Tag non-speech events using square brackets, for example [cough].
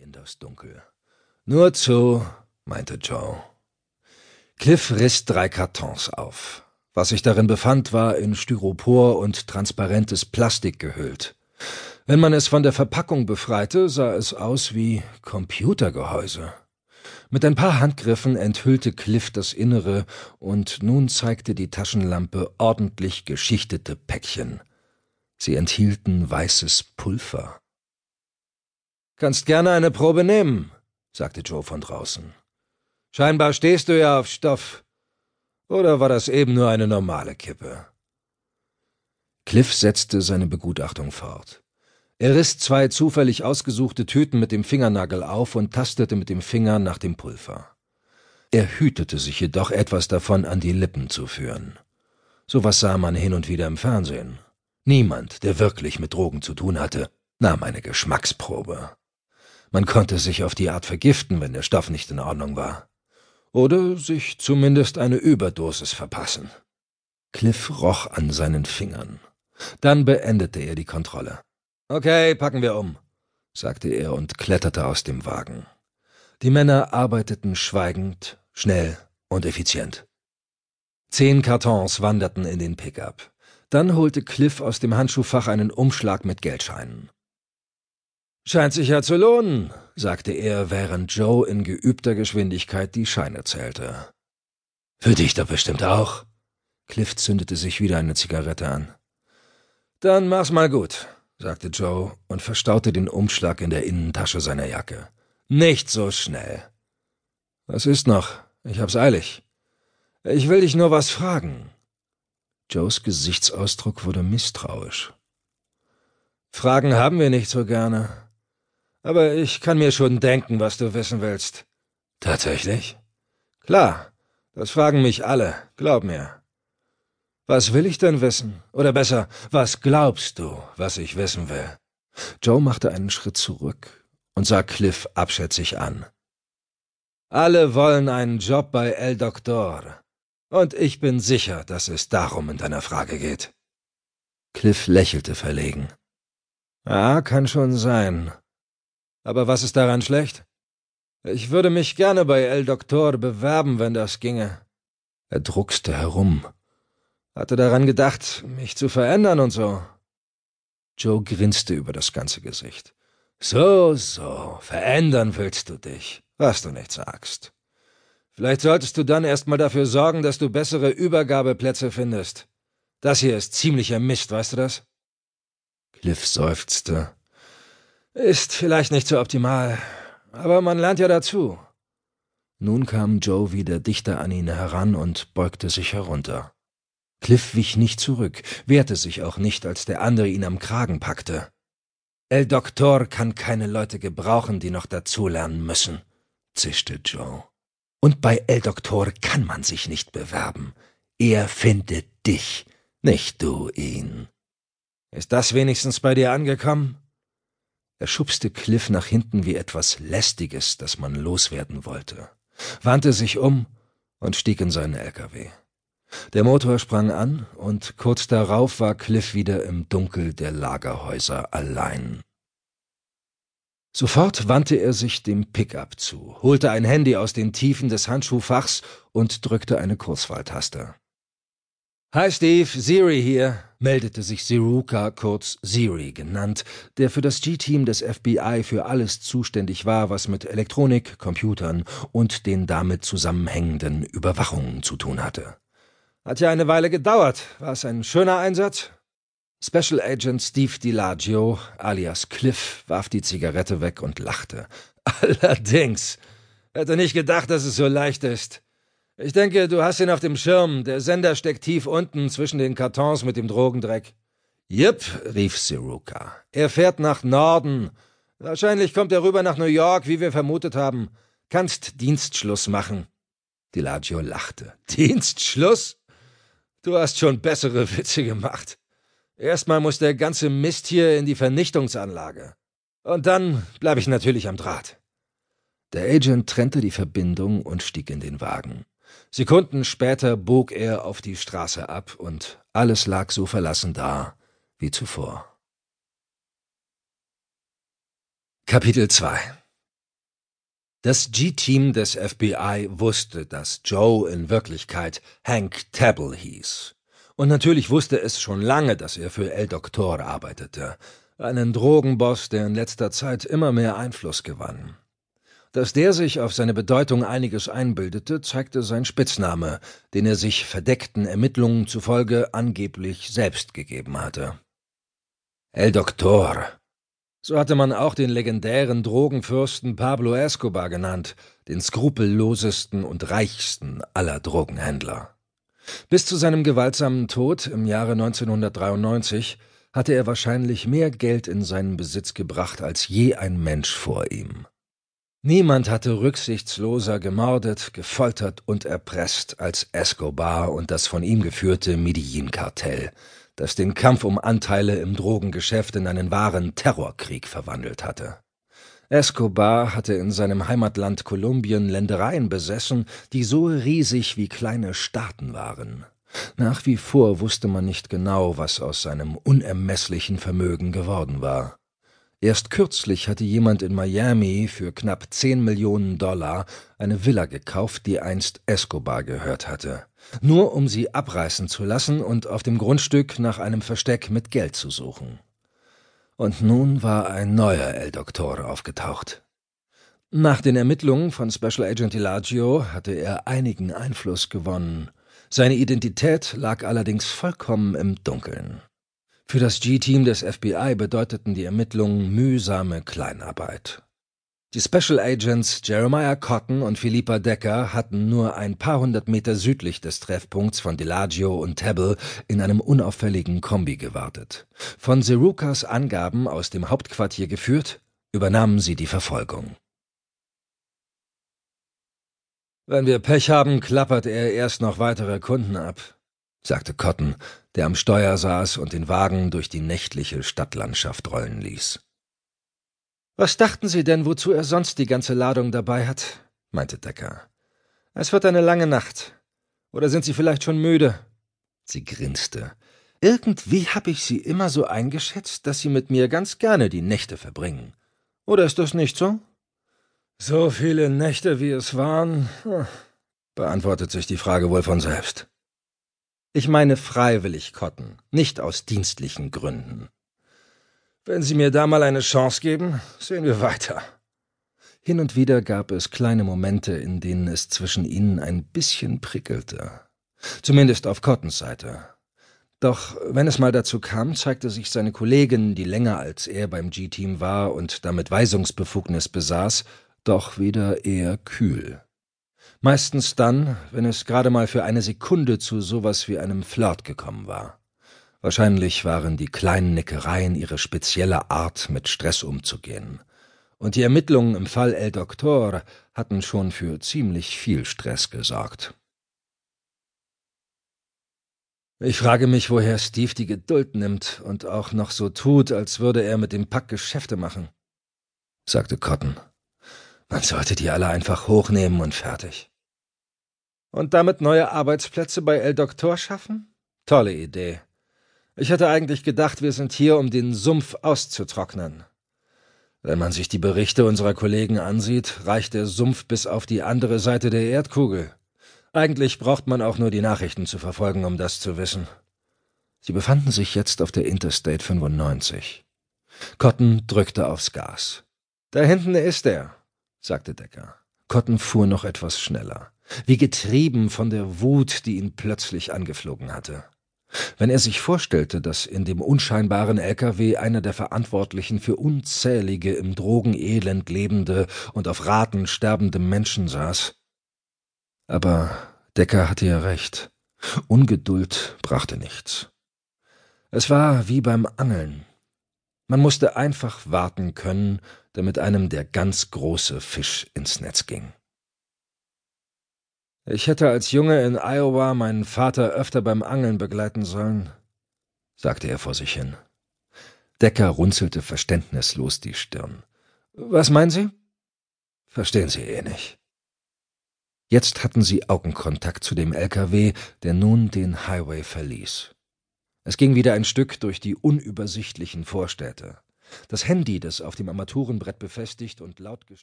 in das Dunkel. Nur zu, meinte Joe. Cliff riss drei Kartons auf. Was sich darin befand, war in Styropor und transparentes Plastik gehüllt. Wenn man es von der Verpackung befreite, sah es aus wie Computergehäuse. Mit ein paar Handgriffen enthüllte Cliff das Innere, und nun zeigte die Taschenlampe ordentlich geschichtete Päckchen. Sie enthielten weißes Pulver. Kannst gerne eine Probe nehmen, sagte Joe von draußen. Scheinbar stehst du ja auf Stoff. Oder war das eben nur eine normale Kippe? Cliff setzte seine Begutachtung fort. Er riss zwei zufällig ausgesuchte Tüten mit dem Fingernagel auf und tastete mit dem Finger nach dem Pulver. Er hütete sich jedoch etwas davon an die Lippen zu führen. Sowas sah man hin und wieder im Fernsehen. Niemand, der wirklich mit Drogen zu tun hatte, nahm eine Geschmacksprobe. Man konnte sich auf die Art vergiften, wenn der Stoff nicht in Ordnung war. Oder sich zumindest eine Überdosis verpassen. Cliff roch an seinen Fingern. Dann beendete er die Kontrolle. Okay, packen wir um, sagte er und kletterte aus dem Wagen. Die Männer arbeiteten schweigend, schnell und effizient. Zehn Kartons wanderten in den Pickup. Dann holte Cliff aus dem Handschuhfach einen Umschlag mit Geldscheinen. Scheint sich ja zu lohnen, sagte er, während Joe in geübter Geschwindigkeit die Scheine zählte. Für dich doch bestimmt auch. Cliff zündete sich wieder eine Zigarette an. Dann mach's mal gut, sagte Joe und verstaute den Umschlag in der Innentasche seiner Jacke. Nicht so schnell. Was ist noch? Ich hab's eilig. Ich will dich nur was fragen. Joes Gesichtsausdruck wurde misstrauisch. Fragen haben wir nicht so gerne. Aber ich kann mir schon denken, was du wissen willst. Tatsächlich? Klar. Das fragen mich alle. Glaub mir. Was will ich denn wissen? Oder besser, was glaubst du, was ich wissen will? Joe machte einen Schritt zurück und sah Cliff abschätzig an. Alle wollen einen Job bei El Doctor. Und ich bin sicher, dass es darum in deiner Frage geht. Cliff lächelte verlegen. Ja, kann schon sein. Aber was ist daran schlecht? Ich würde mich gerne bei El Doctor bewerben, wenn das ginge. Er druckste herum hatte daran gedacht, mich zu verändern und so. Joe grinste über das ganze Gesicht. So, so, verändern willst du dich, was du nicht sagst. Vielleicht solltest du dann erst mal dafür sorgen, dass du bessere Übergabeplätze findest. Das hier ist ziemlicher Mist, weißt du das? Cliff seufzte. Ist vielleicht nicht so optimal, aber man lernt ja dazu. Nun kam Joe wieder dichter an ihn heran und beugte sich herunter. Cliff wich nicht zurück, wehrte sich auch nicht, als der andere ihn am Kragen packte. El Doktor kann keine Leute gebrauchen, die noch dazulernen müssen, zischte Joe. Und bei El Doktor kann man sich nicht bewerben. Er findet dich, nicht du ihn. Ist das wenigstens bei dir angekommen? Er schubste Cliff nach hinten wie etwas Lästiges, das man loswerden wollte, wandte sich um und stieg in seinen LKW. Der Motor sprang an, und kurz darauf war Cliff wieder im Dunkel der Lagerhäuser allein. Sofort wandte er sich dem Pickup zu, holte ein Handy aus den Tiefen des Handschuhfachs und drückte eine Kurzwahltaste. Hi Steve, Siri hier, meldete sich Siruka, kurz Siri genannt, der für das G-Team des FBI für alles zuständig war, was mit Elektronik, Computern und den damit zusammenhängenden Überwachungen zu tun hatte. Hat ja eine Weile gedauert. War es ein schöner Einsatz? Special Agent Steve DiLaggio, alias Cliff, warf die Zigarette weg und lachte. [laughs] Allerdings. Hätte nicht gedacht, dass es so leicht ist. Ich denke, du hast ihn auf dem Schirm. Der Sender steckt tief unten zwischen den Kartons mit dem Drogendreck. Jip, rief Siruka. Er fährt nach Norden. Wahrscheinlich kommt er rüber nach New York, wie wir vermutet haben. Kannst Dienstschluss machen. Dilaggio lachte. Dienstschluss? Du hast schon bessere Witze gemacht. Erstmal muss der ganze Mist hier in die Vernichtungsanlage. Und dann bleibe ich natürlich am Draht. Der Agent trennte die Verbindung und stieg in den Wagen. Sekunden später bog er auf die Straße ab und alles lag so verlassen da wie zuvor. Kapitel 2 Das G-Team des FBI wusste, dass Joe in Wirklichkeit Hank Table hieß. Und natürlich wusste es schon lange, dass er für El Doctor arbeitete, einen Drogenboss, der in letzter Zeit immer mehr Einfluss gewann. Dass der sich auf seine Bedeutung einiges einbildete, zeigte sein Spitzname, den er sich verdeckten Ermittlungen zufolge angeblich selbst gegeben hatte. El Doctor, so hatte man auch den legendären Drogenfürsten Pablo Escobar genannt, den skrupellosesten und reichsten aller Drogenhändler. Bis zu seinem gewaltsamen Tod im Jahre 1993 hatte er wahrscheinlich mehr Geld in seinen Besitz gebracht als je ein Mensch vor ihm. Niemand hatte rücksichtsloser gemordet, gefoltert und erpresst als Escobar und das von ihm geführte Medellin-Kartell, das den Kampf um Anteile im Drogengeschäft in einen wahren Terrorkrieg verwandelt hatte. Escobar hatte in seinem Heimatland Kolumbien Ländereien besessen, die so riesig wie kleine Staaten waren. Nach wie vor wusste man nicht genau, was aus seinem unermesslichen Vermögen geworden war. Erst kürzlich hatte jemand in Miami für knapp zehn Millionen Dollar eine Villa gekauft, die einst Escobar gehört hatte, nur um sie abreißen zu lassen und auf dem Grundstück nach einem Versteck mit Geld zu suchen. Und nun war ein neuer El Doctor aufgetaucht. Nach den Ermittlungen von Special Agent Elagio hatte er einigen Einfluss gewonnen. Seine Identität lag allerdings vollkommen im Dunkeln. Für das G-Team des FBI bedeuteten die Ermittlungen mühsame Kleinarbeit. Die Special Agents Jeremiah Cotton und Philippa Decker hatten nur ein paar hundert Meter südlich des Treffpunkts von Delagio und Tebble in einem unauffälligen Kombi gewartet. Von Serukas Angaben aus dem Hauptquartier geführt, übernahmen sie die Verfolgung. Wenn wir Pech haben, klappert er erst noch weitere Kunden ab, sagte Cotton, der am Steuer saß und den Wagen durch die nächtliche Stadtlandschaft rollen ließ. Was dachten Sie denn, wozu er sonst die ganze Ladung dabei hat? meinte Decker. Es wird eine lange Nacht. Oder sind Sie vielleicht schon müde? Sie grinste. Irgendwie habe ich Sie immer so eingeschätzt, dass Sie mit mir ganz gerne die Nächte verbringen. Oder ist das nicht so? So viele Nächte, wie es waren, hm, beantwortet sich die Frage wohl von selbst. Ich meine freiwillig, Cotton, nicht aus dienstlichen Gründen. Wenn Sie mir da mal eine Chance geben, sehen wir weiter. Hin und wieder gab es kleine Momente, in denen es zwischen ihnen ein bisschen prickelte. Zumindest auf Cottons Seite. Doch wenn es mal dazu kam, zeigte sich seine Kollegin, die länger als er beim G-Team war und damit Weisungsbefugnis besaß, doch wieder eher kühl. Meistens dann, wenn es gerade mal für eine Sekunde zu sowas wie einem Flirt gekommen war. Wahrscheinlich waren die kleinen Neckereien ihre spezielle Art, mit Stress umzugehen. Und die Ermittlungen im Fall El Doctor hatten schon für ziemlich viel Stress gesorgt. Ich frage mich, woher Steve die Geduld nimmt und auch noch so tut, als würde er mit dem Pack Geschäfte machen, sagte Cotton. Man sollte die alle einfach hochnehmen und fertig. Und damit neue Arbeitsplätze bei El Doktor schaffen? Tolle Idee. Ich hatte eigentlich gedacht, wir sind hier, um den Sumpf auszutrocknen. Wenn man sich die Berichte unserer Kollegen ansieht, reicht der Sumpf bis auf die andere Seite der Erdkugel. Eigentlich braucht man auch nur die Nachrichten zu verfolgen, um das zu wissen. Sie befanden sich jetzt auf der Interstate 95. Cotton drückte aufs Gas. Da hinten ist er, sagte Decker. Cotton fuhr noch etwas schneller wie getrieben von der Wut, die ihn plötzlich angeflogen hatte. Wenn er sich vorstellte, dass in dem unscheinbaren LKW einer der Verantwortlichen für unzählige im Drogenelend lebende und auf Raten sterbende Menschen saß. Aber Decker hatte ja recht. Ungeduld brachte nichts. Es war wie beim Angeln. Man musste einfach warten können, damit einem der ganz große Fisch ins Netz ging. Ich hätte als Junge in Iowa meinen Vater öfter beim Angeln begleiten sollen, sagte er vor sich hin. Decker runzelte verständnislos die Stirn. Was meinen Sie? Verstehen Sie eh nicht. Jetzt hatten sie Augenkontakt zu dem LKW, der nun den Highway verließ. Es ging wieder ein Stück durch die unübersichtlichen Vorstädte. Das Handy, das auf dem Armaturenbrett befestigt und laut gestellt